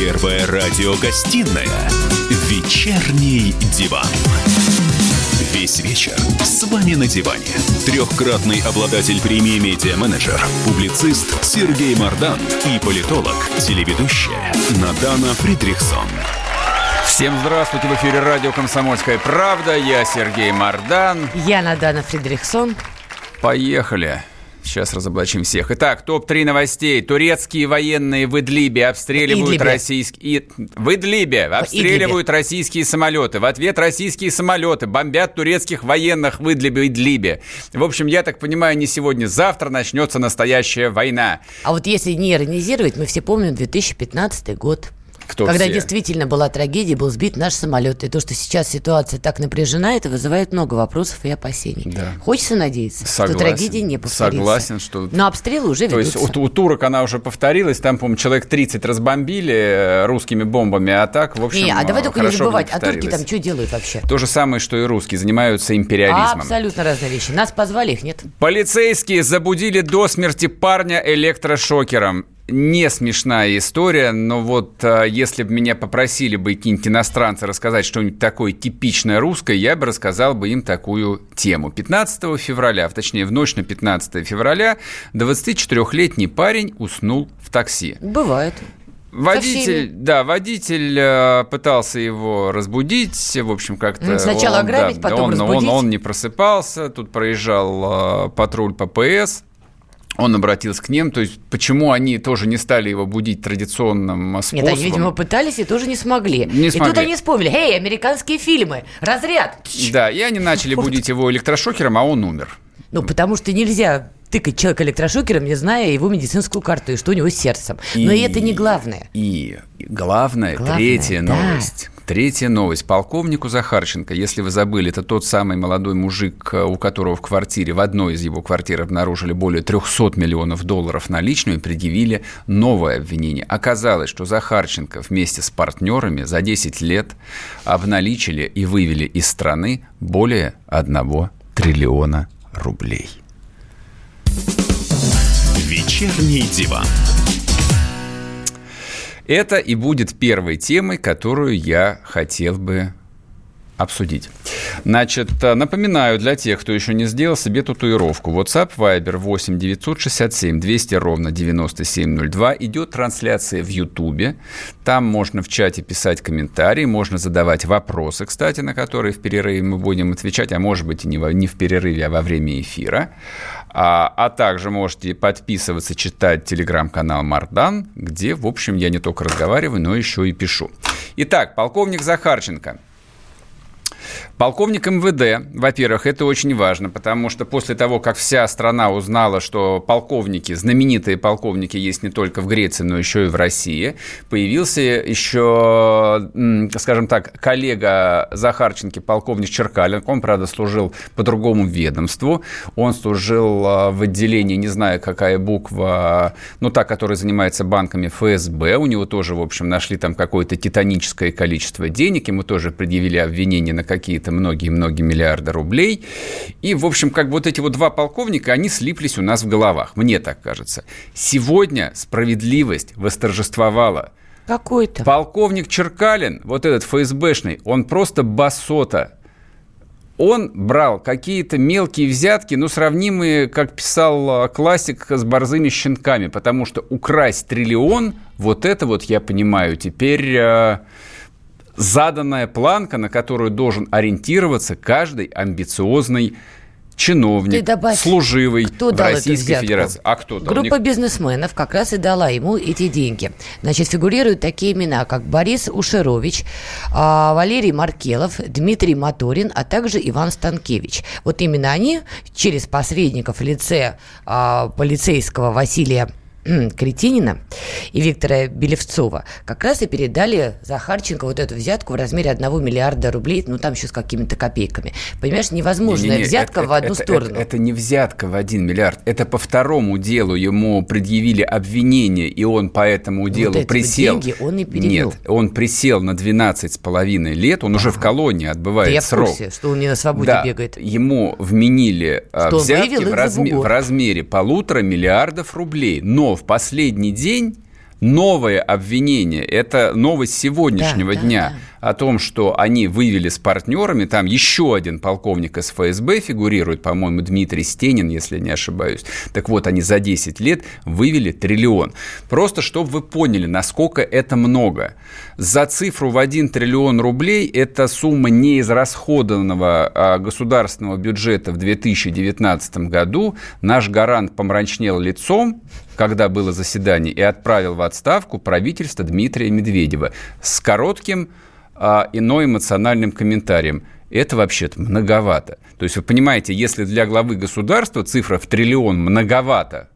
Первая радиогостинная «Вечерний диван». Весь вечер с вами на диване. Трехкратный обладатель премии «Медиа-менеджер», публицист Сергей Мардан и политолог, телеведущая Надана Фридрихсон. Всем здравствуйте! В эфире радио «Комсомольская правда». Я Сергей Мардан. Я Надана Фридрихсон. Поехали. Сейчас разоблачим всех. Итак, топ-3 новостей. Турецкие военные в Идлибе обстреливают Идлибе. российские... В Идлибе обстреливают российские самолеты. В ответ российские самолеты бомбят турецких военных в Идлибе. Идлибе. В общем, я так понимаю, не сегодня, завтра начнется настоящая война. А вот если не иронизировать, мы все помним 2015 год. Кто когда все? действительно была трагедия, был сбит наш самолет. И то, что сейчас ситуация так напряжена, это вызывает много вопросов и опасений. Да. Хочется надеяться, Согласен. что трагедия не повторится. Согласен, что... Но обстрелы уже То ведутся. есть у, у турок она уже повторилась, там, по-моему, человек 30 разбомбили э, русскими бомбами, а так, в общем, не, а давай только не забывать, а турки там что делают вообще? То же самое, что и русские, занимаются империализмом. Абсолютно разные вещи. Нас позвали, их нет. Полицейские забудили до смерти парня электрошокером. Не смешная история, но вот а, если бы меня попросили бы какие-нибудь иностранцы рассказать что-нибудь такое типичное русское, я бы рассказал бы им такую тему. 15 февраля, а точнее в ночь на 15 февраля, 24-летний парень уснул в такси. Бывает. Водитель, да, водитель э, пытался его разбудить, в общем, как-то... Сначала он, ограбить, да, потом он, он, разбудить. он не просыпался, тут проезжал э, патруль ППС, он обратился к ним, то есть почему они тоже не стали его будить традиционным э, Нет, способом? они, видимо, пытались и тоже не смогли. Не и смогли. тут они вспомнили, эй, американские фильмы, разряд. Да, и они начали будить его электрошокером, а он умер. Ну, потому что нельзя тыкать человека электрошокером, не зная его медицинскую карту и что у него с сердцем. Но и это не главное. И главное, Главное, третья да. новость. Третья новость. Полковнику Захарченко, если вы забыли, это тот самый молодой мужик, э, у которого в квартире, в одной из его квартир обнаружили более 300 миллионов долларов наличными, предъявили новое обвинение. Оказалось, что Захарченко вместе с партнерами за 10 лет обналичили и вывели из страны более 1 триллиона рублей. «Вечерний диван». Это и будет первой темой, которую я хотел бы обсудить. Значит, э, напоминаю для тех, кто еще не сделал себе татуировку. WhatsApp Viber 8 967 200 ровно 9702. Идет трансляция в Ютубе. Там можно в чате писать комментарии, можно задавать вопросы, кстати, на которые в перерыве мы будем отвечать, а может быть и не, во- не в перерыве, а во время эфира. А, а также можете подписываться, читать телеграм-канал Мардан, где, в общем, я не только разговариваю, но еще и пишу. Итак, полковник Захарченко. Полковник МВД, во-первых, это очень важно, потому что после того, как вся страна узнала, что полковники, знаменитые полковники есть не только в Греции, но еще и в России, появился еще, скажем так, коллега Захарченки, полковник Черкалин. Он, правда, служил по другому ведомству. Он служил а, в отделении, не знаю, какая буква, ну, та, которая занимается банками ФСБ. У него тоже, в общем, нашли там какое-то титаническое количество денег. Ему тоже предъявили обвинения на какие-то многие-многие миллиарды рублей. И, в общем, как вот эти вот два полковника, они слиплись у нас в головах. Мне так кажется. Сегодня справедливость восторжествовала. Какой-то. Полковник Черкалин, вот этот ФСБшный, он просто басота. Он брал какие-то мелкие взятки, ну, сравнимые, как писал а, классик, с борзыми щенками, потому что украсть триллион, вот это вот, я понимаю, теперь а, заданная планка, на которую должен ориентироваться каждый амбициозный чиновник, добавь, служивый кто в дал Российской? Федерации. А кто дал? Группа бизнесменов как раз и дала ему эти деньги. Значит, фигурируют такие имена, как Борис Ушерович, а, Валерий Маркелов, Дмитрий Моторин, а также Иван Станкевич. Вот именно они через посредников в лице а, полицейского Василия Кретинина и Виктора Белевцова как раз и передали Захарченко вот эту взятку в размере 1 миллиарда рублей, ну там еще с какими-то копейками. Понимаешь, невозможная Не-не-не, взятка это- в одну это- сторону. Это, это не взятка в 1 миллиард. Это по второму делу ему предъявили обвинение, и он по этому делу вот присел. деньги он и перевел. Нет, он присел на 12 с половиной лет, он уже в колонии Да отбывает я в срок. курсе, что он не на свободе Да, бегает. ему вменили а, Что взятки в, разме- в размере полутора миллиардов рублей. Но в последний день новое обвинение. Это новость сегодняшнего да, дня. Да, да о том, что они вывели с партнерами, там еще один полковник из ФСБ фигурирует, по-моему, Дмитрий Стенин, если не ошибаюсь. Так вот, они за 10 лет вывели триллион. Просто, чтобы вы поняли, насколько это много. За цифру в 1 триллион рублей это сумма неизрасходованного а, государственного бюджета в 2019 году. Наш гарант помрачнел лицом, когда было заседание, и отправил в отставку правительство Дмитрия Медведева с коротким а, иной эмоциональным комментарием. Это вообще-то многовато. То есть вы понимаете, если для главы государства цифра в триллион многовато,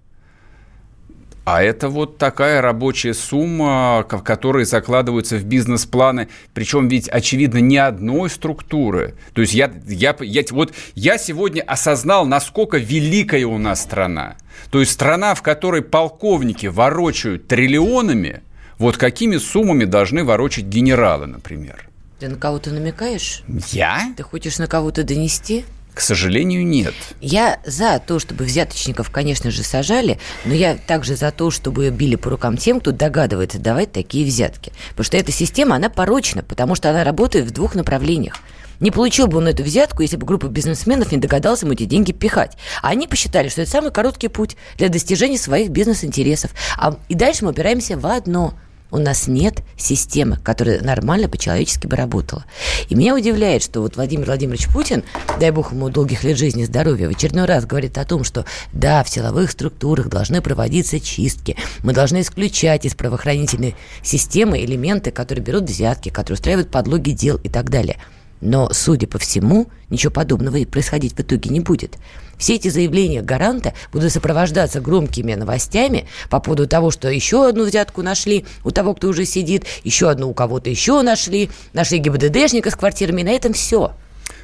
а это вот такая рабочая сумма, которая закладываются в бизнес-планы, причем ведь, очевидно, ни одной структуры. То есть я, я, я, вот я сегодня осознал, насколько великая у нас страна. То есть страна, в которой полковники ворочают триллионами – вот какими суммами должны ворочать генералы, например? Ты на кого-то намекаешь? Я? Ты хочешь на кого-то донести? К сожалению, нет. Я за то, чтобы взяточников, конечно же, сажали, но я также за то, чтобы били по рукам тем, кто догадывается давать такие взятки. Потому что эта система, она порочна, потому что она работает в двух направлениях. Не получил бы он эту взятку, если бы группа бизнесменов не догадалась ему эти деньги пихать. А они посчитали, что это самый короткий путь для достижения своих бизнес-интересов. А, и дальше мы опираемся в одно – у нас нет системы, которая нормально по-человечески бы работала. И меня удивляет, что вот Владимир Владимирович Путин, дай бог ему долгих лет жизни и здоровья, в очередной раз говорит о том, что да, в силовых структурах должны проводиться чистки, мы должны исключать из правоохранительной системы элементы, которые берут взятки, которые устраивают подлоги дел и так далее. Но, судя по всему, ничего подобного и происходить в итоге не будет. Все эти заявления гаранта будут сопровождаться громкими новостями по поводу того, что еще одну взятку нашли у того, кто уже сидит, еще одну у кого-то еще нашли, нашли ГИБДДшника с квартирами, и на этом все.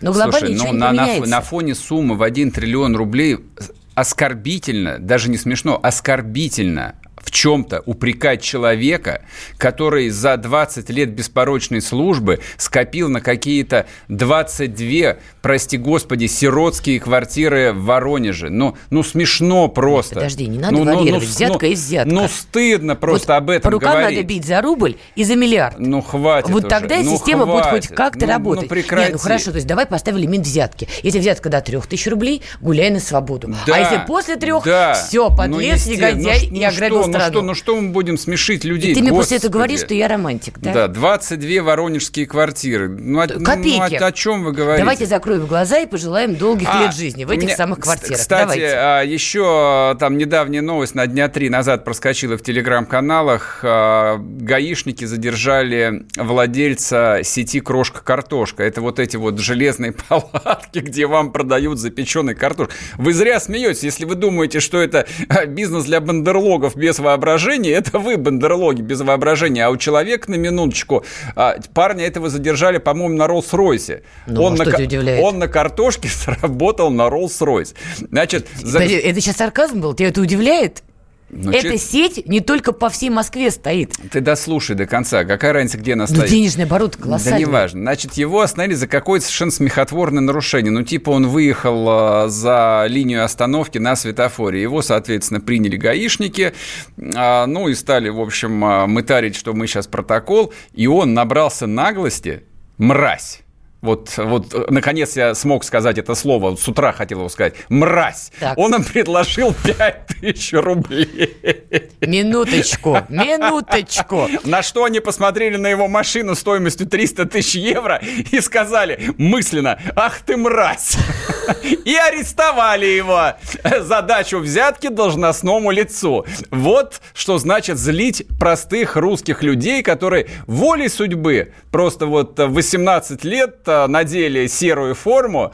Но глобально Слушай, ничего ну, не на. На, на фоне суммы в 1 триллион рублей оскорбительно, даже не смешно, оскорбительно в чем-то упрекать человека, который за 20 лет беспорочной службы скопил на какие-то 22, прости господи, сиротские квартиры в Воронеже. Ну, ну смешно просто. Подожди, не надо ну, ну варьировать, ну, взятка ну, и взятка. Ну, стыдно просто вот об этом по рукам говорить. надо бить за рубль и за миллиард. Ну, хватит Вот уже. тогда ну, система хватит. будет хоть как-то ну, работать. Ну, прекрати. Нет, ну хорошо, то есть давай поставим лимит взятки. Если взятка до 3000 рублей, гуляй на свободу. А да, а если после трех, да. все, подлец, ну, негодяй ну, и ограбил что, страну. Ну что, ну что мы будем смешить людей? И ты мне Господи. после этого говоришь, что я романтик, да? Да, 22 воронежские квартиры. Ну, Копейки. Ну, о, о чем вы говорите? Давайте закроем глаза и пожелаем долгих а, лет жизни в этих меня, самых квартирах. Кстати, Давайте. А, еще там недавняя новость на дня три назад проскочила в телеграм-каналах. А, гаишники задержали владельца сети «Крошка-картошка». Это вот эти вот железные палатки, где вам продают запеченный картош. Вы зря смеетесь, если вы думаете, что это бизнес для бандерлогов без воображения, это вы бандерлоги без воображения. А у человека, на минуточку, парня этого задержали, по-моему, на Роллс-Ройсе. Ну, он, а на, он на картошке сработал на Роллс-Ройс. Значит, за... Это сейчас сарказм был? Тебя это удивляет? Но ну, Эта че... сеть не только по всей Москве стоит. Ты дослушай до конца. Какая разница, где она стоит? Ну, денежный оборот колоссальный. Да неважно. Значит, его остановили за какое-то совершенно смехотворное нарушение. Ну, типа он выехал э, за линию остановки на светофоре. Его, соответственно, приняли гаишники. Э, ну, и стали, в общем, э, мытарить, что мы сейчас протокол. И он набрался наглости. Мразь вот, вот, наконец я смог сказать это слово, с утра хотел его сказать, мразь. Так. Он им предложил 5 тысяч рублей. Минуточку, минуточку. На что они посмотрели на его машину стоимостью 300 тысяч евро и сказали мысленно, ах ты мразь. И арестовали его. Задачу взятки должностному лицу. Вот что значит злить простых русских людей, которые волей судьбы просто вот 18 лет надели серую форму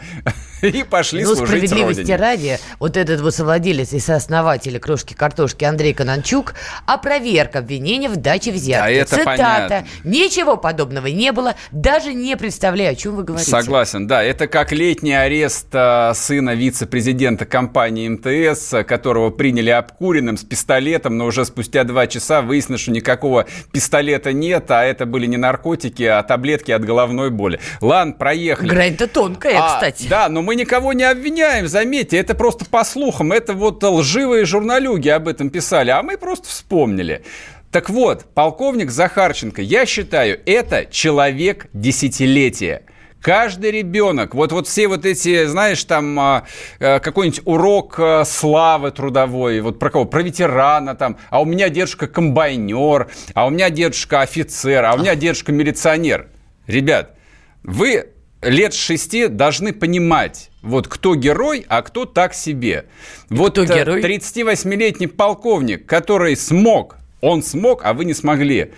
и пошли ну, служить справедливости родине. ради, вот этот вот совладелец и сооснователь «Крошки-картошки» Андрей Кананчук опроверг обвинение в даче взятки. Да, это Цитата. Понятно. «Ничего подобного не было, даже не представляю, о чем вы говорите». Согласен, да. Это как летний арест а, сына вице-президента компании МТС, которого приняли обкуренным с пистолетом, но уже спустя два часа выяснилось, что никакого пистолета нет, а это были не наркотики, а таблетки от головной боли. Ладно, проехали. Грань-то тонкая, а, кстати. Да, но мы никого не обвиняем, заметьте, это просто по слухам, это вот лживые журналюги об этом писали, а мы просто вспомнили. Так вот, полковник Захарченко, я считаю, это человек десятилетия. Каждый ребенок, вот, вот все вот эти, знаешь, там а, а, какой-нибудь урок а, славы трудовой, вот про кого? Про ветерана там, а у меня дедушка комбайнер, а у меня дедушка офицер, а у меня дедушка милиционер. Ребят, вы лет шести должны понимать, вот кто герой, а кто так себе. Вот кто герой? 38-летний полковник, который смог, он смог, а вы не смогли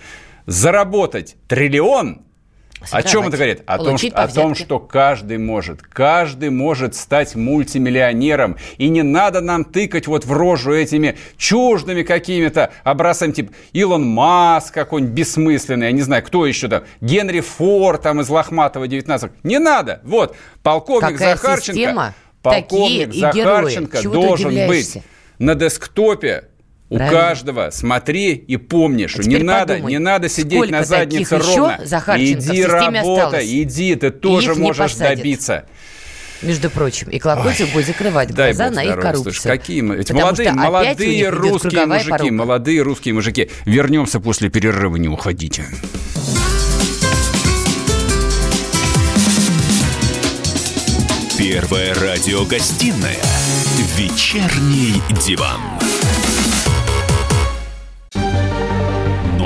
заработать триллион – о чем это говорит? О том, что, о том, что каждый может. Каждый может стать мультимиллионером. И не надо нам тыкать вот в рожу этими чуждыми какими-то образцами, типа Илон Маск какой-нибудь бессмысленный, я не знаю, кто еще там, Генри Форд там из Лохматова 19. Не надо. Вот, полковник Какая Захарченко, система? полковник Захарченко должен быть на десктопе у Правильно. каждого смотри и помни, что а не надо, не надо сидеть на заднице ровно. Иди работай, иди, ты тоже можешь добиться. Между прочим, и Клокотин будет закрывать глаза на их коррупцию. Слушай, какие мы... Эти молодые, молодые русские мужики, порука. молодые русские мужики. Вернемся после перерыва, не уходите. Первая радиогостинная «Вечерний диван».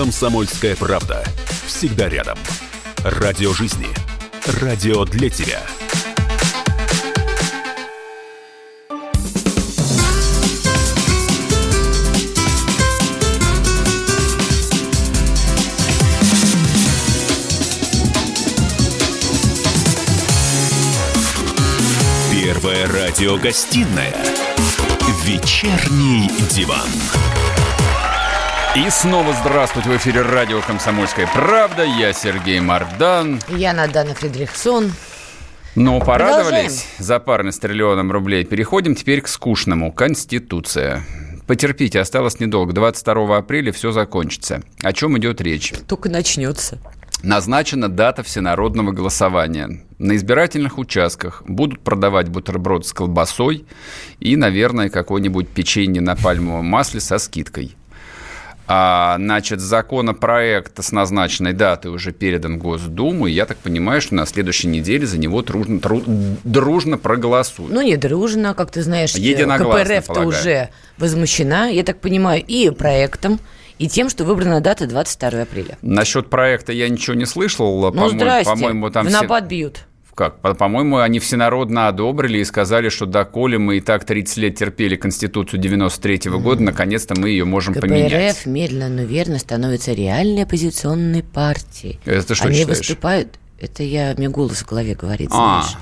«Комсомольская правда». Всегда рядом. Радио жизни. Радио для тебя. Первая радиогостинная «Вечерний диван». И снова здравствуйте в эфире радио «Комсомольская правда». Я Сергей Мардан. Я Надана Фридрихсон. Ну, порадовались за парный с триллионом рублей. Переходим теперь к скучному. Конституция. Потерпите, осталось недолго. 22 апреля все закончится. О чем идет речь? Только начнется. Назначена дата всенародного голосования. На избирательных участках будут продавать бутерброд с колбасой и, наверное, какое-нибудь печенье на пальмовом масле со скидкой. А, значит, законопроект с назначенной датой уже передан Госдуму, и я так понимаю, что на следующей неделе за него трудно, тру, дружно проголосуют. Ну, не дружно, как ты знаешь, КПРФ-то уже возмущена, я так понимаю, и проектом, и тем, что выбрана дата 22 апреля. Насчет проекта я ничего не слышал. Ну, по-моему, здрасте, по-моему, там в напад все... бьют как? По-моему, они всенародно одобрили и сказали, что доколе мы и так 30 лет терпели Конституцию 93 -го года, наконец-то мы ее можем КПРФ поменять. КПРФ медленно, но верно становится реальной оппозиционной партией. Это что Они считаешь? выступают это я, мне голос в голове говорит, а. знаешь.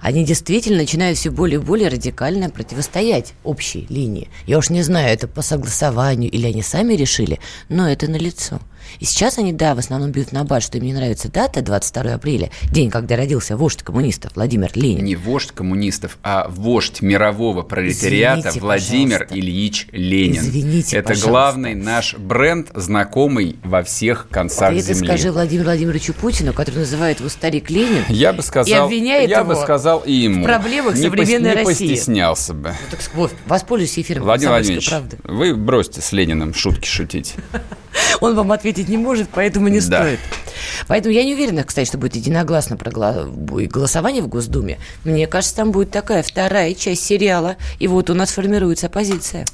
Они действительно начинают все более и более радикально противостоять общей линии. Я уж не знаю, это по согласованию или они сами решили, но это налицо. И сейчас они, да, в основном бьют на бат, что им не нравится дата 22 апреля, день, когда родился вождь коммунистов Владимир Ленин. Не вождь коммунистов, а вождь мирового пролетариата Извините, Владимир пожалуйста. Ильич Ленин. Извините, Это пожалуйста. главный наш бренд, знакомый во всех концах Ты земли. это скажи Владимиру Владимировичу Путину, который называет его старик Ленин, я бы сказал, и обвиняет я его бы сказал и ему. в проблемах не современной пос, не России. Не постеснялся бы. Ну, так, воспользуйся эфиром Владимир Владимирович, правды. вы бросьте с Лениным шутки шутить. Он вам ответить не может, поэтому не да. стоит. Поэтому я не уверена, кстати, что будет единогласно голосование в Госдуме. Мне кажется, там будет такая вторая часть сериала, и вот у нас формируется оппозиция.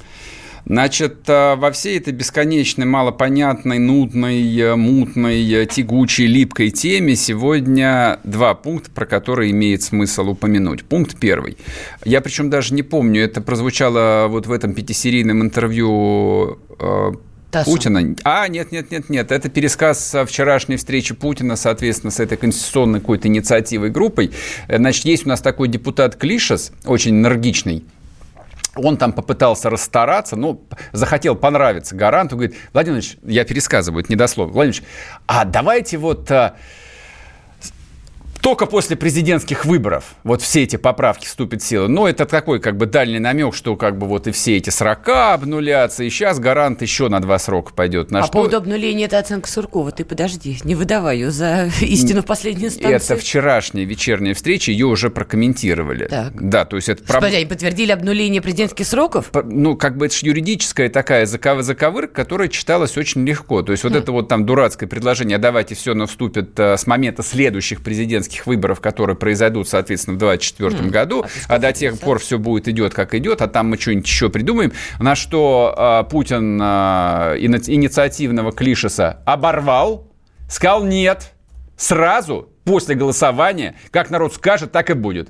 Значит, э, во всей этой бесконечной, малопонятной, нудной, э, мутной, э, тягучей, липкой теме сегодня два пункта, про которые имеет смысл упомянуть. Пункт первый. Я причем даже не помню, это прозвучало вот в этом пятисерийном интервью Тасу. Путина. А, нет, нет, нет, нет. Это пересказ вчерашней встречи Путина, соответственно, с этой конституционной какой-то инициативой группой. Значит, есть у нас такой депутат Клишес, очень энергичный, он там попытался расстараться, ну, захотел понравиться гаранту, говорит, Владимир Владимирович, я пересказываю, это недословно, Владимир Владимирович, а давайте вот а, только после президентских выборов вот все эти поправки вступят в силу. Но это такой как бы дальний намек, что как бы вот и все эти срока обнулятся, и сейчас гарант еще на два срока пойдет. На а что... по поводу обнуления это оценка Суркова. Ты подожди, не выдавай ее за истину в последней инстанции. Это вчерашняя вечерняя встреча, ее уже прокомментировали. Так. Да, то есть это... Господи, они подтвердили обнуление президентских сроков? Ну, как бы это же юридическая такая заковырка, которая читалась очень легко. То есть вот хм. это вот там дурацкое предложение, а давайте все наступит э, с момента следующих президентских президентских выборов, которые произойдут, соответственно, в 2024 mm. году, а, а до тех пор все будет идет как идет, а там мы что-нибудь еще придумаем, на что а, Путин а, инициативного Клишеса оборвал, сказал нет, сразу после голосования, как народ скажет, так и будет.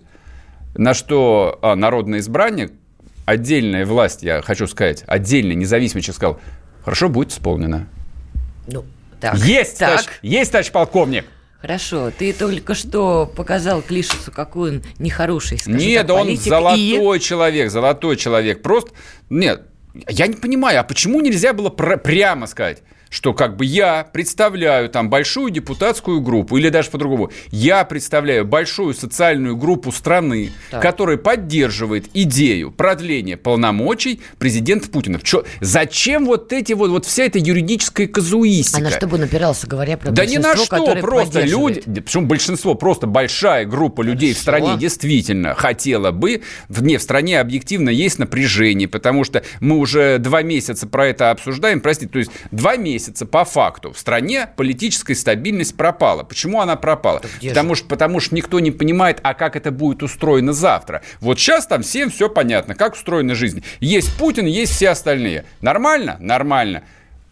На что а, народный избранник, отдельная власть, я хочу сказать, отдельный независимый человек сказал, хорошо, будет исполнено. Ну, так. Есть, так. Товарищ, есть, товарищ полковник. Хорошо, ты только что показал Клишесу, какой он нехороший, скажи, Нет, так, он золотой и... человек, золотой человек. Просто, нет, я не понимаю, а почему нельзя было пр- прямо сказать? Что как бы я представляю там большую депутатскую группу, или даже по-другому, я представляю большую социальную группу страны, так. которая поддерживает идею продления полномочий президента Путина. Чё, зачем вот эти вот, вот вся эта юридическая казуистика? А на что бы напирался, говоря про Да ни на что, просто люди, причем большинство, просто большая группа людей Хорошо. в стране действительно хотела бы, не, в стране объективно есть напряжение, потому что мы уже два месяца про это обсуждаем, простите, то есть два месяца месяца по факту в стране политическая стабильность пропала. Почему она пропала? Потому что, потому что никто не понимает, а как это будет устроено завтра. Вот сейчас там всем все понятно, как устроена жизнь. Есть Путин, есть все остальные. Нормально? Нормально.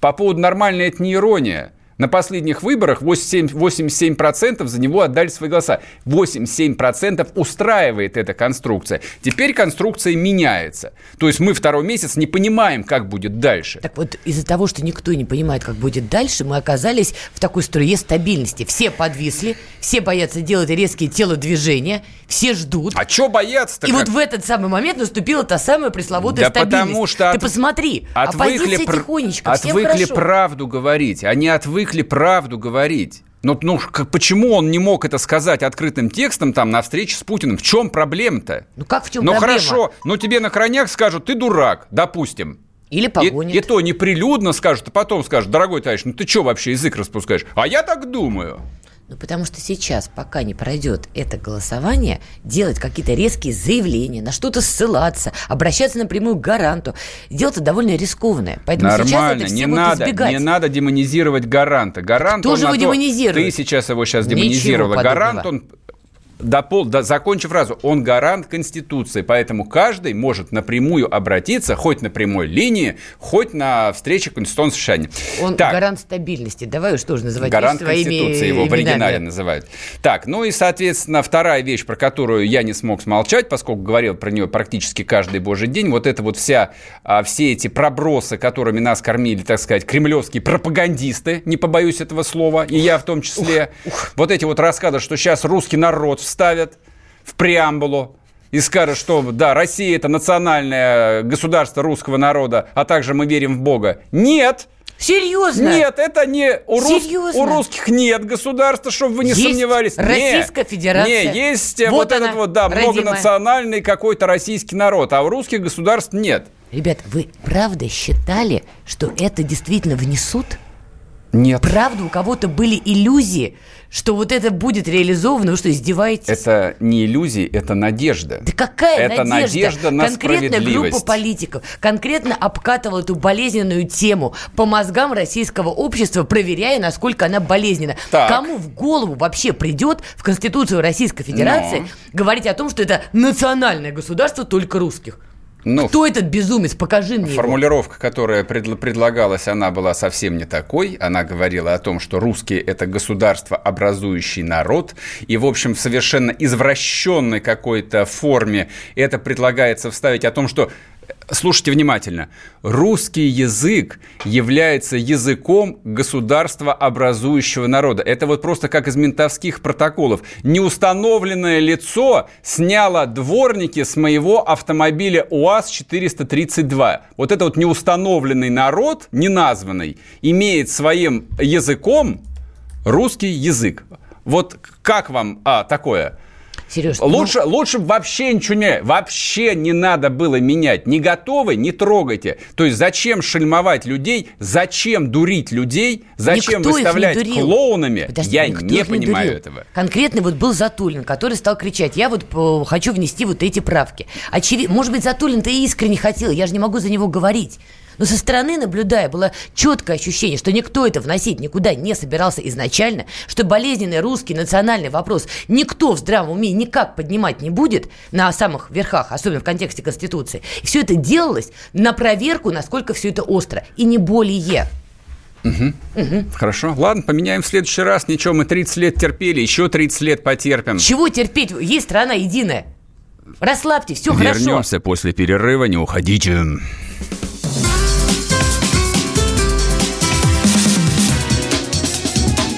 По поводу нормально это не ирония. На последних выборах 87%, 87% за него отдали свои голоса. 87% устраивает эта конструкция. Теперь конструкция меняется. То есть мы второй месяц не понимаем, как будет дальше. Так вот, из-за того, что никто не понимает, как будет дальше, мы оказались в такой струе стабильности. Все подвисли, все боятся делать резкие телодвижения, все ждут. А что бояться-то? И как? вот в этот самый момент наступила та самая пресловутая да стабильность. потому что... Ты от... посмотри, отвыкли оппозиция пр... тихонечко, Отвыкли правду говорить. Они отвыкли правду говорить. Но ну, как, почему он не мог это сказать открытым текстом там на встрече с Путиным? В чем проблема-то? Ну как в чем ну, проблема? Ну хорошо, но тебе на хранях скажут, ты дурак, допустим. Или погонят. И, и то неприлюдно скажут, а потом скажут, дорогой товарищ, ну ты что вообще язык распускаешь? А я так думаю. Ну, потому что сейчас, пока не пройдет это голосование, делать какие-то резкие заявления, на что-то ссылаться, обращаться напрямую к гаранту, делать это довольно рискованное. Поэтому Нормально, сейчас это все не надо, избегать. не надо демонизировать гаранта. Гарант, Кто же его демонизирует? Ты сейчас его сейчас демонизировала. Гарант, он допол, до, закончив фразу, он гарант Конституции, поэтому каждый может напрямую обратиться, хоть на прямой линии, хоть на встрече Конституционного совещания. Он так. гарант стабильности. Давай уж тоже называть Гарант Конституции его именами. в оригинале называют. Так, ну и, соответственно, вторая вещь, про которую я не смог смолчать, поскольку говорил про нее практически каждый божий день, вот это вот вся, а, все эти пробросы, которыми нас кормили, так сказать, кремлевские пропагандисты, не побоюсь этого слова, и я в том числе. Ух, ух. Вот эти вот рассказы, что сейчас русский народ вставят в преамбулу и скажут, что да, Россия это национальное государство русского народа, а также мы верим в Бога. Нет! Серьезно? Нет, это не у, рус... у русских нет государства, чтобы вы не есть сомневались. Российская не, Федерация. Не, есть вот, вот этот вот, да, родимая. многонациональный какой-то российский народ, а у русских государств нет. Ребят, вы правда считали, что это действительно внесут? Нет. Правда, у кого-то были иллюзии, что вот это будет реализовано. Вы что, издеваетесь? Это не иллюзии, это надежда. Да какая это надежда? надежда на Конкретная группа политиков конкретно обкатывала эту болезненную тему по мозгам российского общества, проверяя, насколько она болезненна. Так. Кому в голову вообще придет в Конституцию Российской Федерации Но. говорить о том, что это национальное государство только русских? Ну, Кто этот безумец? Покажи мне Формулировка, его. которая пред, предлагалась, она была совсем не такой. Она говорила о том, что русские – это государство, образующий народ. И, в общем, в совершенно извращенной какой-то форме это предлагается вставить о том, что Слушайте внимательно. Русский язык является языком государства образующего народа. Это вот просто как из ментовских протоколов. Неустановленное лицо сняло дворники с моего автомобиля УАЗ-432. Вот это вот неустановленный народ, неназванный, имеет своим языком русский язык. Вот как вам а, такое? Сереж, лучше, ну... лучше вообще ничего не, вообще не надо было менять. Не готовы, не трогайте. То есть зачем шельмовать людей, зачем дурить людей, зачем никто выставлять клоунами? Подожди, я не понимаю не этого. Конкретно вот был Затулин, который стал кричать, я вот э, хочу внести вот эти правки. Очевидно, может быть, Затулин-то искренне хотел, я же не могу за него говорить. Но со стороны, наблюдая, было четкое ощущение, что никто это вносить никуда не собирался изначально, что болезненный русский национальный вопрос никто в здравом уме никак поднимать не будет на самых верхах, особенно в контексте Конституции. И все это делалось на проверку, насколько все это остро, и не более. Угу. Угу. Хорошо. Ладно, поменяем в следующий раз. Ничего, мы 30 лет терпели, еще 30 лет потерпим. Чего терпеть? Есть страна единая. Расслабьте, все Вернемся хорошо. Вернемся после перерыва, не уходите.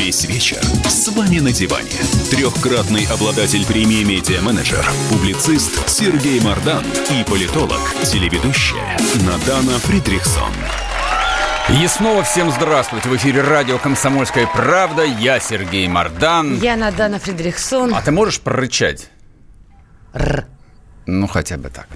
Весь вечер с вами на диване. Трехкратный обладатель премии «Медиа-менеджер», публицист Сергей Мардан и политолог, телеведущая Надана Фридрихсон. И снова всем здравствуйте. В эфире радио «Комсомольская правда». Я Сергей Мардан. Я Надана Фридрихсон. А ты можешь прорычать? Р. Ну, хотя бы так.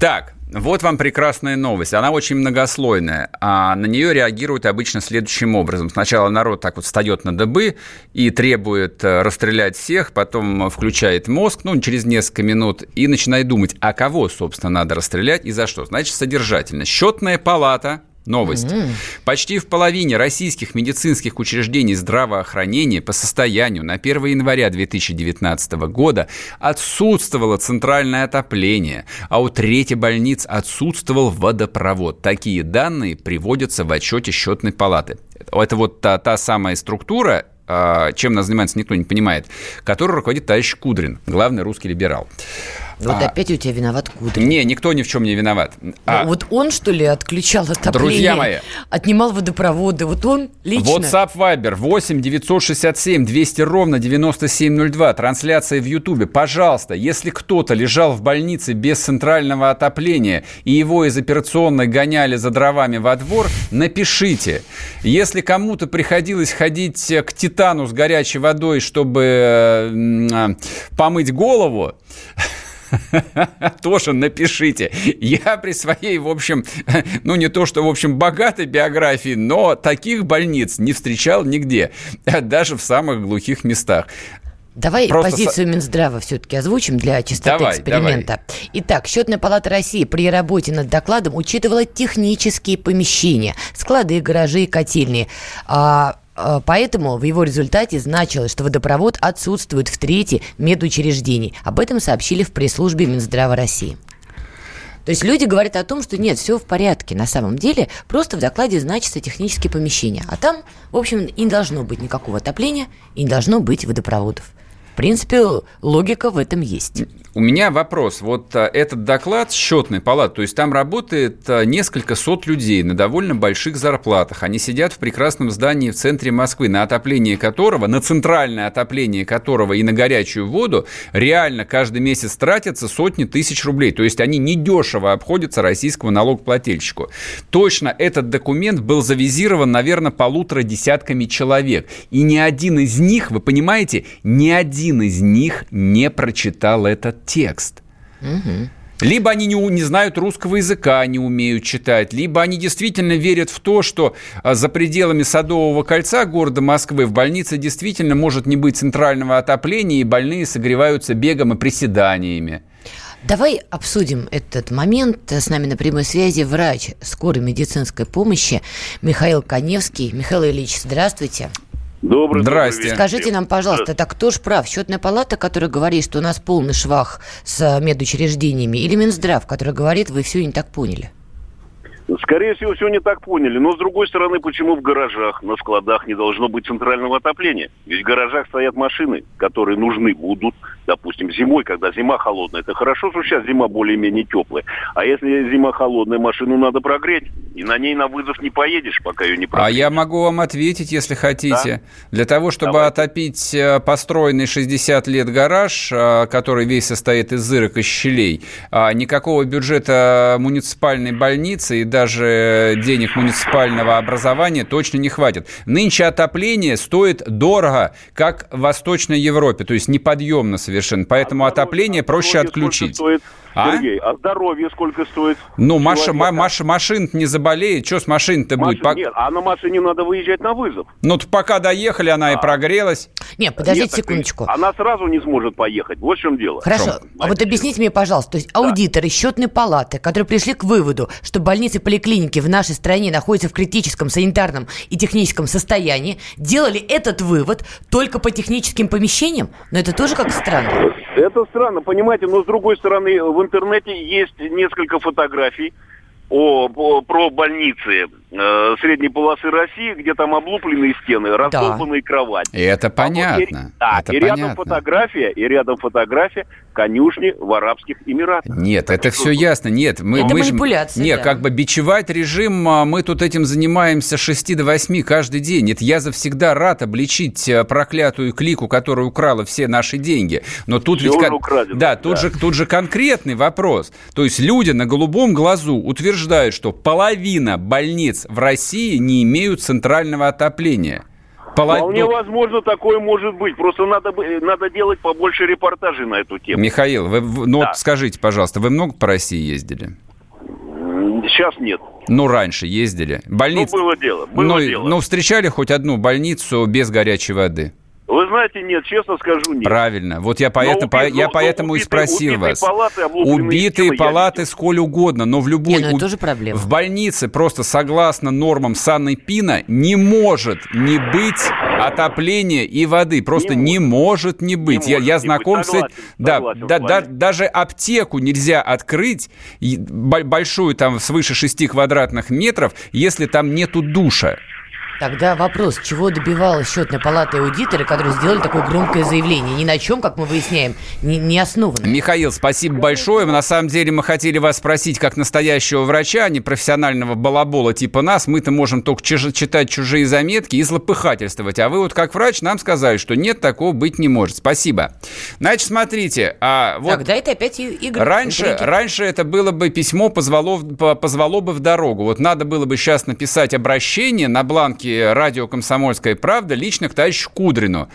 Так, вот вам прекрасная новость. Она очень многослойная. А на нее реагируют обычно следующим образом. Сначала народ так вот встает на дыбы и требует э, расстрелять всех, потом включает мозг, ну, через несколько минут, и начинает думать, а кого, собственно, надо расстрелять и за что. Значит, содержательно. Счетная палата Новость. Mm-hmm. Почти в половине российских медицинских учреждений здравоохранения по состоянию на 1 января 2019 года отсутствовало центральное отопление, а у трети больниц отсутствовал водопровод. Такие данные приводятся в отчете счетной палаты. Это вот та, та самая структура, а, чем она занимается, никто не понимает, которой руководит товарищ Кудрин, главный русский либерал. Вот а, опять у тебя виноват Кудрин. Не, никто ни в чем не виноват. Ну, а, вот он, что ли, отключал отопление? Друзья мои. Отнимал водопроводы. Вот он лично. WhatsApp Viber 8 967 200 ровно 9702. Трансляция в Ютубе. Пожалуйста, если кто-то лежал в больнице без центрального отопления и его из операционной гоняли за дровами во двор, напишите. Если кому-то приходилось ходить к Титану с горячей водой, чтобы э, помыть голову, тоже напишите. Я при своей, в общем, ну не то, что, в общем, богатой биографии, но таких больниц не встречал нигде, даже в самых глухих местах. Давай Просто позицию Минздрава все-таки озвучим для чистоты давай, эксперимента. Давай. Итак, Счетная палата России при работе над докладом учитывала технические помещения, склады, гаражи и котельные. А поэтому в его результате значилось, что водопровод отсутствует в трети медучреждений. Об этом сообщили в пресс-службе Минздрава России. То есть люди говорят о том, что нет, все в порядке на самом деле, просто в докладе значится технические помещения. А там, в общем, и не должно быть никакого отопления, и не должно быть водопроводов. В принципе, логика в этом есть. У меня вопрос. Вот а, этот доклад счетной палаты, то есть там работает а, несколько сот людей на довольно больших зарплатах. Они сидят в прекрасном здании в центре Москвы, на отопление которого, на центральное отопление которого и на горячую воду реально каждый месяц тратятся сотни тысяч рублей. То есть они недешево обходятся российскому налогоплательщику. Точно этот документ был завизирован, наверное, полутора десятками человек. И ни один из них, вы понимаете, ни один из них не прочитал этот текст. Угу. Либо они не, не знают русского языка, не умеют читать, либо они действительно верят в то, что а, за пределами Садового кольца города Москвы в больнице действительно может не быть центрального отопления, и больные согреваются бегом и приседаниями. Давай обсудим этот момент. С нами на прямой связи врач скорой медицинской помощи Михаил Коневский. Михаил Ильич, здравствуйте. Добрый, Здрасте. Добрый Скажите нам, пожалуйста, так кто ж прав? Счетная палата, которая говорит, что у нас полный швах с медучреждениями, или Минздрав, который говорит, вы все не так поняли? Скорее всего, все не так поняли. Но, с другой стороны, почему в гаражах, на складах не должно быть центрального отопления? Ведь в гаражах стоят машины, которые нужны будут, допустим, зимой, когда зима холодная. Это хорошо, что сейчас зима более-менее теплая. А если зима холодная, машину надо прогреть, и на ней на вызов не поедешь, пока ее не прогреешь. А я могу вам ответить, если хотите. Да? Для того, чтобы Давай. отопить э, построенный 60 лет гараж, э, который весь состоит из зырок и щелей, а никакого бюджета муниципальной больницы и даже денег муниципального образования точно не хватит. Нынче отопление стоит дорого, как в Восточной Европе, то есть неподъемно совершенно. Поэтому отопление проще отключить. Стоит а? Сергей, а здоровье сколько стоит? Ну, Маша, Маша, машин не заболеет, что с машиной-то будет? Нет, а на машине надо выезжать на вызов. Ну, пока доехали, она а. и прогрелась. Нет, подождите Нет, секундочку. Она сразу не сможет поехать, вот в чем дело. Хорошо, а вот объясните мне, пожалуйста, то есть да. аудиторы счетной палаты, которые пришли к выводу, что больницы и поликлиники в нашей стране находятся в критическом санитарном и техническом состоянии, делали этот вывод только по техническим помещениям? Но это тоже как странно. Это странно, понимаете, но с другой стороны, в интернете есть несколько фотографий о, о, про больницы э, средней полосы России, где там облупленные стены, раздолбанные да. кровати. Это понятно. А вот, и, да, это и понятно. рядом фотография, и рядом фотография конюшни в Арабских Эмиратах. Нет, так это что? все ясно. Нет, мы, это мы манипуляция. Нет, да. как бы бичевать режим, а, мы тут этим занимаемся с 6 до 8 каждый день. Нет, я завсегда рад обличить э, проклятую клику, которая украла все наши деньги. Но тут все ведь... Украдено, да, тут, да. Же, тут же конкретный вопрос. То есть люди на голубом глазу утверждают, что половина больниц в России не имеют центрального отопления. Поло... Вполне возможно, такое может быть. Просто надо, надо делать побольше репортажей на эту тему. Михаил, вы, ну да. вот скажите, пожалуйста, вы много по России ездили? Сейчас нет. Ну, раньше ездили. Больница... Ну, было дело. Было ну, дело. ну, встречали хоть одну больницу без горячей воды? Вы знаете, нет, честно скажу, нет. Правильно. Вот я, поэтому, по, я поэтому убитые, и спросил убитые вас. Палаты, убитые палаты сколь угодно, но в любой... Не, ну, тоже проблема. В больнице просто согласно нормам Санны Пина не может не быть отопления и воды. Просто не, не может не быть. Не я, я знаком быть. Согласен, с этим. Да, согласен, да, да, даже аптеку нельзя открыть, большую там свыше 6 квадратных метров, если там нету душа. Тогда вопрос, чего добивалась счетная палата и аудиторы, которые сделали такое громкое заявление? Ни на чем, как мы выясняем, не, не основано. Михаил, спасибо большое. На самом деле мы хотели вас спросить как настоящего врача, а не профессионального балабола типа нас. Мы-то можем только читать чужие заметки и злопыхательствовать. А вы вот как врач нам сказали, что нет, такого быть не может. Спасибо. Значит, смотрите. А вот Тогда это опять игры. Раньше, раньше это было бы письмо позвало, позвало бы в дорогу. Вот надо было бы сейчас написать обращение на бланке радио «Комсомольская правда» лично к товарищу Кудрину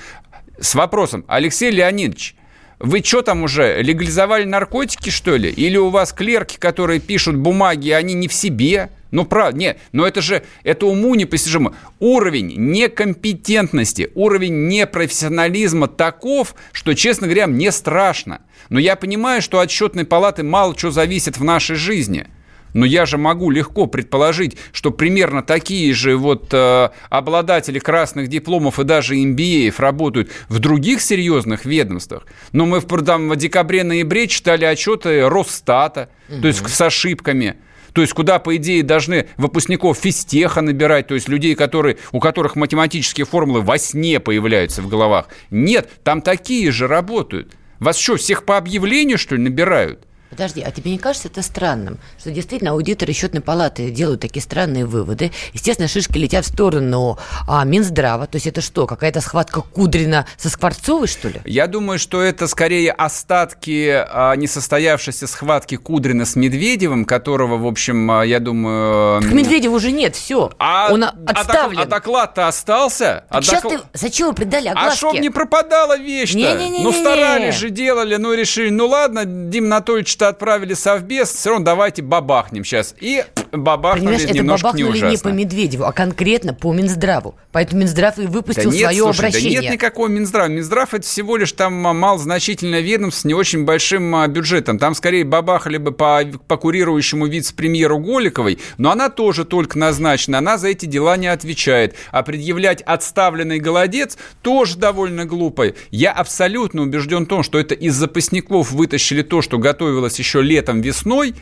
с вопросом «Алексей Леонидович, вы что там уже, легализовали наркотики, что ли? Или у вас клерки, которые пишут бумаги, они не в себе? Ну, правда, нет, но это же, это уму непостижимо. Уровень некомпетентности, уровень непрофессионализма таков, что, честно говоря, мне страшно. Но я понимаю, что от счетной палаты мало что зависит в нашей жизни – но я же могу легко предположить, что примерно такие же вот э, обладатели красных дипломов и даже MBA работают в других серьезных ведомствах. Но мы в, там, в декабре-ноябре читали отчеты Росстата, угу. то есть с ошибками. то есть куда, по идее, должны выпускников физтеха набирать, то есть людей, которые, у которых математические формулы во сне появляются в головах. Нет, там такие же работают. Вас что, всех по объявлению, что ли, набирают? Подожди, а тебе не кажется это странным, что действительно аудиторы счетной палаты делают такие странные выводы? Естественно, шишки летят в сторону а, Минздрава. То есть это что, какая-то схватка Кудрина со Скворцовой, что ли? Я думаю, что это скорее остатки а, несостоявшейся схватки Кудрина с Медведевым, которого, в общем, а, я думаю... Так Медведева уже нет, все. А, Он отставлен. А, док, а доклад-то остался? А сейчас ты... Зачем вы придали огласке? А чтоб не пропадала вещь-то? Не-не-не. Ну, старались же, делали, ну, решили, ну, ладно, Дим Анатольевич что отправили совбез, все равно давайте бабахнем сейчас. И бабахнули Понимаешь, это бабахнули не, не по Медведеву, а конкретно по Минздраву. Поэтому Минздрав и выпустил да нет, свое слушай, обращение. Да нет никакого Минздрава. Минздрав это всего лишь там малозначительное ведомство с не очень большим а, бюджетом. Там скорее бабахали бы по, по курирующему вице-премьеру Голиковой, но она тоже только назначена. Она за эти дела не отвечает. А предъявлять отставленный голодец тоже довольно глупо. Я абсолютно убежден в том, что это из запасников вытащили то, что готовилось еще летом, весной,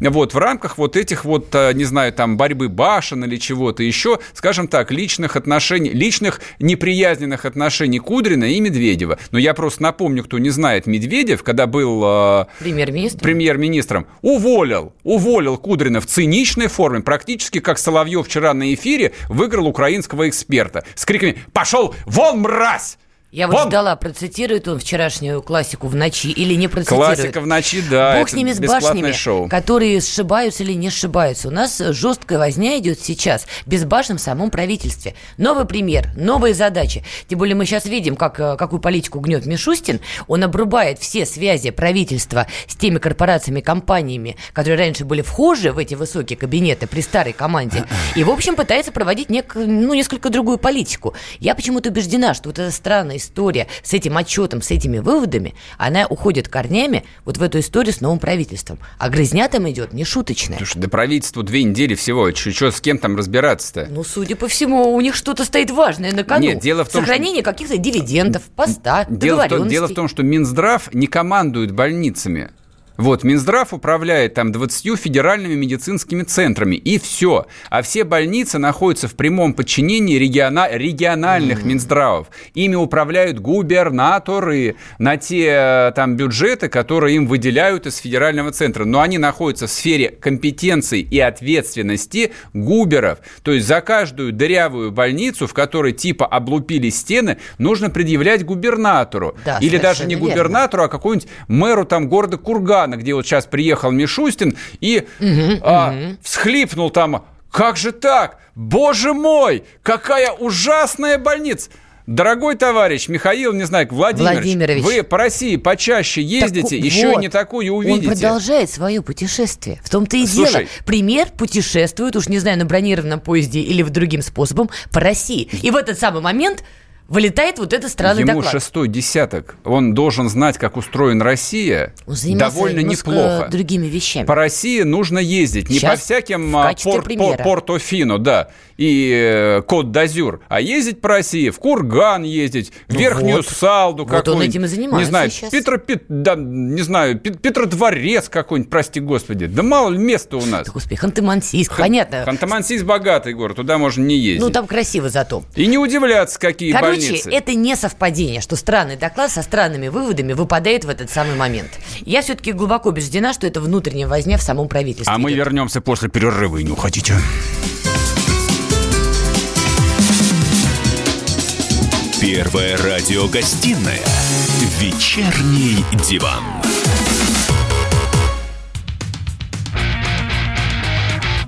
вот, в рамках вот этих вот, э, не знаю, там, борьбы башен или чего-то еще, скажем так, личных отношений, личных неприязненных отношений Кудрина и Медведева. Но я просто напомню, кто не знает, Медведев, когда был э, премьер-министром, премьер-министром уволил, уволил Кудрина в циничной форме, практически как Соловьев вчера на эфире выиграл украинского эксперта с криками «Пошел вон, мразь!» Я вот Вон! ждала, процитирует он вчерашнюю классику в ночи или не процитирует. Классика в ночи, да. Бог с ними, с башнями, шоу. которые сшибаются или не сшибаются. У нас жесткая возня идет сейчас без башен в самом правительстве. Новый пример, новые задачи. Тем более мы сейчас видим, как, э, какую политику гнет Мишустин. Он обрубает все связи правительства с теми корпорациями, компаниями, которые раньше были вхожи в эти высокие кабинеты при старой команде. И, в общем, пытается проводить нек- ну, несколько другую политику. Я почему-то убеждена, что вот эта странная история с этим отчетом, с этими выводами, она уходит корнями вот в эту историю с новым правительством. А грызня там идет не шуточная. Слушай, до правительству две недели всего. Что с кем там разбираться-то? Ну, судя по всему, у них что-то стоит важное на кону. Нет, дело в том, Сохранение что... каких-то дивидендов, поста, дело в, том, дело в том, что Минздрав не командует больницами. Вот, Минздрав управляет там 20 федеральными медицинскими центрами, и все. А все больницы находятся в прямом подчинении региона... региональных mm. Минздравов. Ими управляют губернаторы на те э, там бюджеты, которые им выделяют из федерального центра. Но они находятся в сфере компетенций и ответственности губеров. То есть за каждую дырявую больницу, в которой типа облупили стены, нужно предъявлять губернатору. Да, Или даже не губернатору, верно. а какому-нибудь мэру там города Курган Казахстана, где вот сейчас приехал Мишустин, и угу, а, угу. всхлипнул там, как же так? Боже мой, какая ужасная больница! Дорогой товарищ Михаил, не знаю, Владимирович, Владимирович. вы по России почаще ездите, так, еще вот, не такую увидите. Он продолжает свое путешествие. В том-то и Слушай, дело. Пример путешествует, уж не знаю, на бронированном поезде или в другим способом, по России. И в этот самый момент вылетает вот этот странный Ему доклад. шестой десяток. Он должен знать, как устроена Россия. довольно неплохо. другими вещами. По России нужно ездить. Не по всяким а, пор, пор, Порто-Фино, да, и э, Кот-Дазюр, а ездить по России, в Курган ездить, в ну Верхнюю вот. Салду вот какую-нибудь. он этим и занимается Не знаю, сейчас. Петро, Пет, да, не знаю, Петродворец какой-нибудь, прости господи. Да мало ли места у нас. Господи, Ханты-Мансийск, Х- понятно. Ханты-Мансийск богатый город, туда можно не ездить. Ну, там красиво зато. И не удивляться, какие Короче, больницы. это не совпадение, что странный доклад со странными выводами выпадает в этот самый момент. Я все-таки глубоко убеждена, что это внутренняя возня в самом правительстве. А мы вернемся после перерыва и не уходите. Первая радиогостинная «Вечерний диван».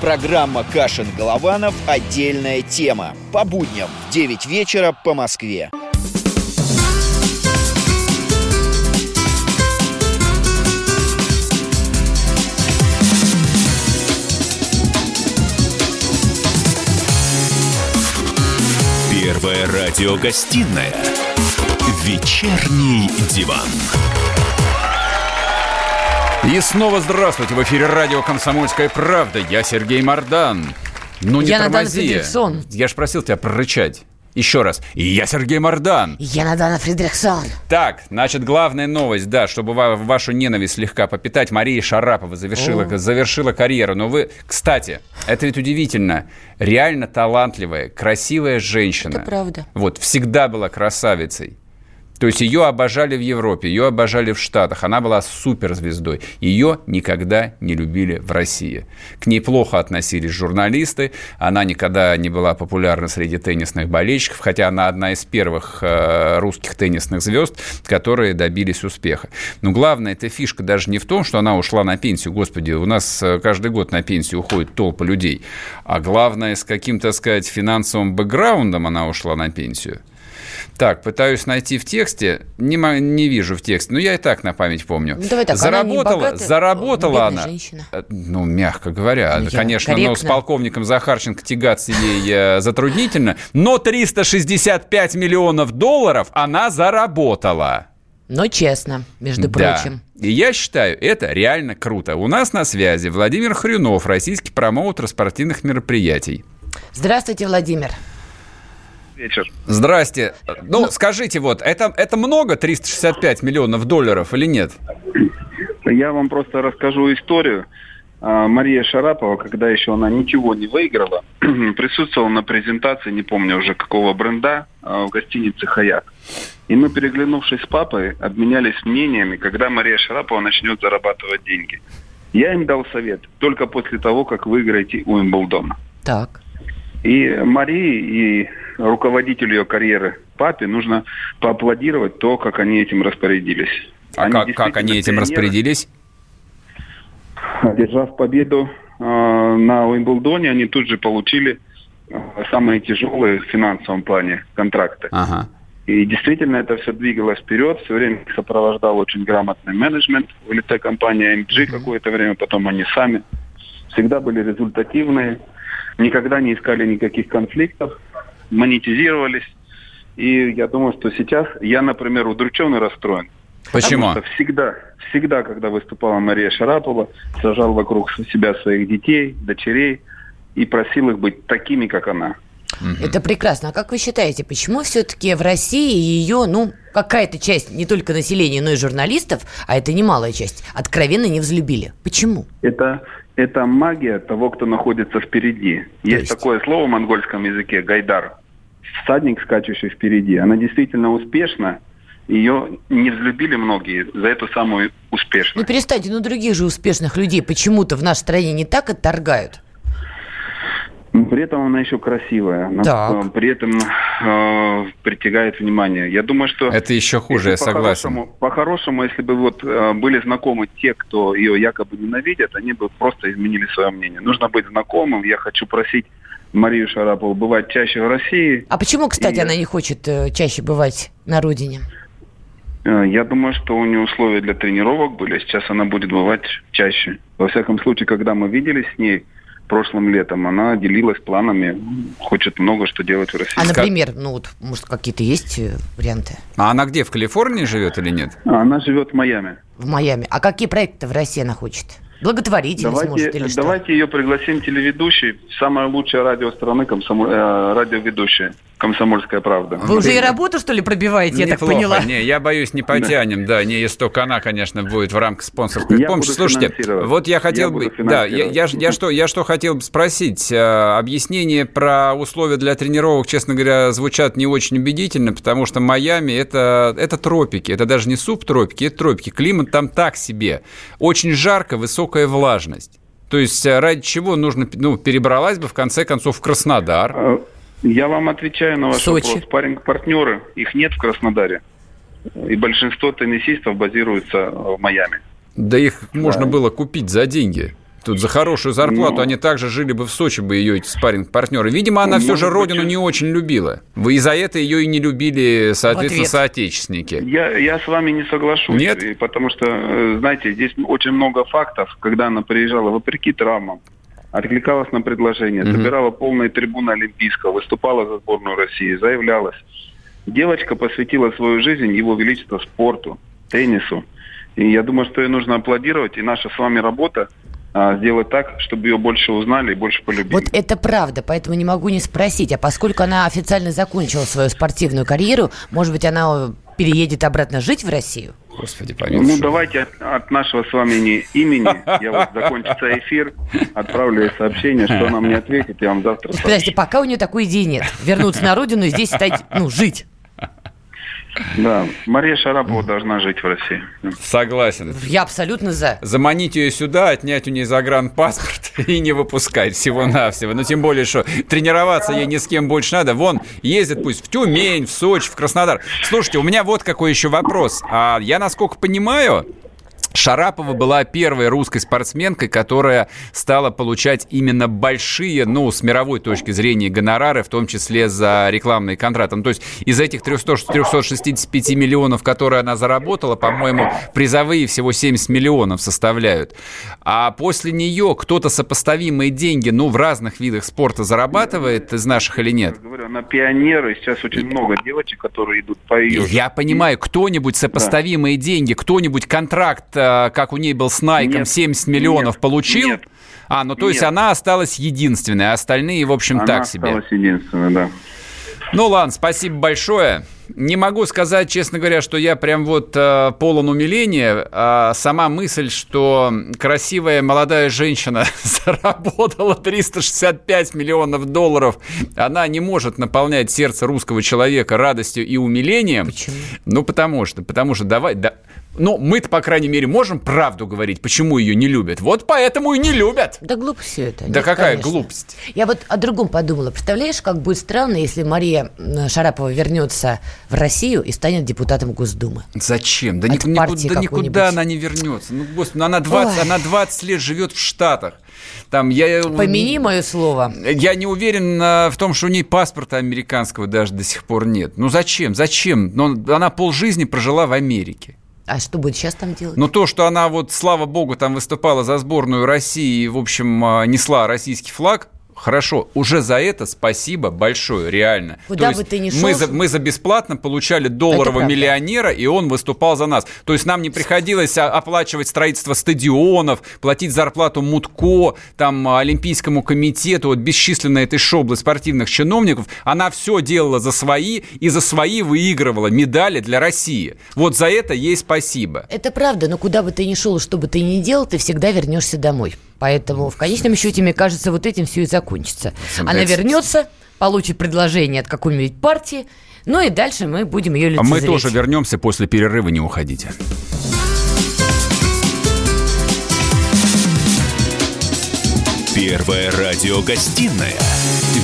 Программа «Кашин-Голованов. Отдельная тема». По будням в 9 вечера по Москве. Первая радиогостинная «Вечерний диван». И снова здравствуйте. В эфире радио «Комсомольская правда». Я Сергей Мордан. Ну не Я тормози. Я же просил тебя прорычать. Еще раз. И я Сергей Мордан. Я Надана Фридрихсон. Так, значит, главная новость, да, чтобы ва- вашу ненависть слегка попитать, Мария Шарапова завершила, О. завершила карьеру. Но вы, кстати, это ведь удивительно, реально талантливая, красивая женщина. Это правда. Вот, всегда была красавицей. То есть ее обожали в Европе, ее обожали в Штатах. Она была суперзвездой. Ее никогда не любили в России. К ней плохо относились журналисты. Она никогда не была популярна среди теннисных болельщиков, хотя она одна из первых э, русских теннисных звезд, которые добились успеха. Но главная эта фишка даже не в том, что она ушла на пенсию. Господи, у нас э, каждый год на пенсию уходит толпа людей. А главное, с каким, так сказать, финансовым бэкграундом она ушла на пенсию. Так, пытаюсь найти в тексте, не, не вижу в тексте, но я и так на память помню. Ну, давай так, она заработала, богатая, заработала бедная она. женщина. Э, Ну, мягко говоря, Ну, конечно, но с полковником Захарченко тягаться ей э, затруднительно, но 365 миллионов долларов она заработала. Но честно, между Да. прочим. И я считаю, это реально круто. У нас на связи Владимир Хрюнов, российский промоутер спортивных мероприятий. Здравствуйте, Владимир. Вечер. Здрасте. Ну, скажите, вот, это, это много 365 миллионов долларов или нет? Я вам просто расскажу историю. А, Мария Шарапова, когда еще она ничего не выиграла, присутствовала на презентации, не помню уже какого бренда, а, в гостинице «Хаяк». И мы, переглянувшись с папой, обменялись мнениями, когда Мария Шарапова начнет зарабатывать деньги. Я им дал совет только после того, как выиграете Уимблдон. Так. И Марии, и руководителю ее карьеры папе нужно поаплодировать то, как они этим распорядились. А как, как они этим распорядились? Одержав победу э, на Уимблдоне, они тут же получили э, самые тяжелые в финансовом плане контракты. Ага. И действительно это все двигалось вперед, все время их сопровождал очень грамотный менеджмент в лице компании MG какое-то время, потом они сами всегда были результативные, никогда не искали никаких конфликтов, монетизировались. И я думаю, что сейчас я, например, удручен и расстроен. Почему? Потому что всегда, всегда, когда выступала Мария Шарапова, сажал вокруг себя своих детей, дочерей и просил их быть такими, как она. Это прекрасно. А как вы считаете, почему все-таки в России ее, ну, какая-то часть, не только населения, но и журналистов, а это немалая часть, откровенно не взлюбили? Почему? Это, это магия того, кто находится впереди. Есть, есть? такое слово в монгольском языке гайдар. Всадник, скачущий впереди. Она действительно успешна. Ее не взлюбили многие за эту самую Ну, успешность. перестаньте, ну, других же успешных людей почему-то в нашей стране не так отторгают. Но При этом она еще красивая. Она, Так. При этом э, притягает внимание. Я думаю, что... Это еще хуже, я согласен. по-хорошему- По-хорошему, если бы вот э, были знакомы те, кто ее якобы ненавидят, они бы просто изменили свое мнение. Нужно быть знакомым. Я хочу просить Марию Шарапову бывать чаще в России. А почему, кстати, И- она не хочет э, чаще бывать на родине? Э, Я думаю, что у нее условия для тренировок были. Сейчас она будет бывать чаще. Во всяком случае, когда мы виделись с ней прошлым летом, она делилась планами, хочет много что делать в России. А, например, ну вот, может, какие-то есть э, варианты А она где, в Калифорнии живет или нет? Она живет в Майами. в Майами? А какие проекты в России она хочет? Благотворительность, может, Давайте, или что? давайте ее пригласим телеведущей, самое лучшее радио страны, комсомоль, э, радиоведущая, «Комсомольская правда». Вы уже и работу, что ли, пробиваете, я так Неплохо. поняла? Не, я боюсь, не потянем. Да, не, если только она, конечно, будет в рамках спонсорской Я помощи. Слушайте, вот я хотел Я бы... Да, я, я, я что, я что хотел бы спросить. Э, Объяснения про условия для тренировок, честно говоря, звучат не очень убедительно, потому что Майами это, это тропики. Это даже не субтропики, это тропики. Климат там так себе. Очень жарко, высокая влажность. То есть э, ради чего нужно, ну, перебралась бы в конце концов в Краснодар. Э, Я вам отвечаю на ваш Сочи. вопрос. Спарринг-партнеры, их нет в Краснодаре. И большинство теннисистов базируются в Майами. Да их можно было купить за деньги. Тут за хорошую зарплату Ну. они также жили бы в Сочи, бы ее эти спарринг-партнеры. Видимо, она все Может же быть, родину и- не очень любила. Вы и за это ее и не любили, соответственно, ответ. соотечественники. Я, я с вами не соглашусь. Нет? Потому что, э, знаете, здесь очень много фактов, когда она приезжала вопреки травмам. откликалась на предложение, mm-hmm. собирала полные трибуны Олимпийского, выступала за сборную России, заявлялась. Девочка посвятила свою жизнь его величеству спорту, теннису. И я думаю, что ей нужно аплодировать. И наша с вами работа сделать так, чтобы ее больше узнали и больше полюбили. Вот это правда, поэтому не могу не спросить. А поскольку она официально закончила свою спортивную карьеру, может быть, она переедет обратно жить в Россию? Господи, помилуй. Ну, давайте от, от нашего с вами не имени, я вот закончится эфир, отправлю ей сообщение, что она мне ответит, я вам завтра Подождите, пока у нее такой идеи нет. Вернуться на родину и здесь стать, ну, жить. Да, Мария Шарапова должна жить в России. Согласен. Я абсолютно за. Заманить ее сюда, отнять у нее загранпаспорт и не выпускать всего-навсего. Но тем более, что тренироваться ей ни с кем больше надо. Вон, ездит пусть в Тюмень, в Сочи, в Краснодар. Слушайте, у меня вот какой еще вопрос. А я, насколько понимаю, Шарапова была первой русской спортсменкой, которая стала получать именно большие, ну, с мировой точки зрения, гонорары, в том числе за рекламные контракты. Ну, то есть из этих 300, 365 миллионов, которые она заработала, по-моему, призовые всего 70 миллионов составляют. А после нее кто-то сопоставимые деньги, ну, в разных видах спорта зарабатывает из наших или нет? Я говорю, она пионер, и сейчас очень много девочек, которые идут по ее. Я понимаю, кто-нибудь сопоставимые да. деньги, кто-нибудь контракт как у ней был с Найком, 70 миллионов нет, получил? Нет. А, ну то нет. есть она осталась единственной, а остальные, в общем, она так себе. Она осталась единственной, да. Ну ладно, спасибо большое. Не могу сказать, честно говоря, что я прям вот э, полон умиления. А сама мысль, что красивая молодая женщина заработала 365 миллионов долларов, она не может наполнять сердце русского человека радостью и умилением. Почему? Ну, потому что, потому что давай, да, ну, мы-то, по крайней мере, можем правду говорить, почему ее не любят. Вот поэтому и не любят. Да глупость все это. Да Нет, какая конечно. глупость? Я вот о другом подумала. Представляешь, как будет странно, если Мария Шарапова вернется в Россию и станет депутатом Госдумы. Зачем? Да, От никуда, да никуда она не вернется. Ну, господи, ну она 20, она 20 лет живет в Штатах. Там я... Помяни мое слово. Я не уверен в том, что у нее паспорта американского даже до сих пор нет. Ну зачем? Зачем? Но она полжизни прожила в Америке. А что будет сейчас там делать? Ну, то, что она вот, слава богу, там выступала за сборную России и, в общем, а, несла российский флаг, Хорошо, уже за это спасибо большое, реально. Куда То бы ты ни шел... Мы за, мы за бесплатно получали долларового миллионера, и он выступал за нас. То есть нам не приходилось оплачивать строительство стадионов, платить зарплату Мутко, там, Олимпийскому комитету, вот бесчисленной этой шоблы спортивных чиновников. Она все делала за свои, и за свои выигрывала медали для России. Вот за это ей спасибо. Это правда, но куда бы ты ни шел, что бы ты ни делал, ты всегда вернешься домой. Поэтому в конечном счете, мне кажется, вот этим все и закончится. Она вернется, получит предложение от какой-нибудь партии, ну и дальше мы будем ее лицезреть. А мы тоже вернемся после перерыва, не уходите. Первая радиогостинная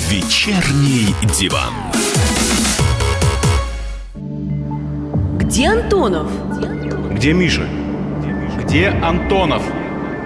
«Вечерний диван». Где Антонов? Где Миша? Где Антонов?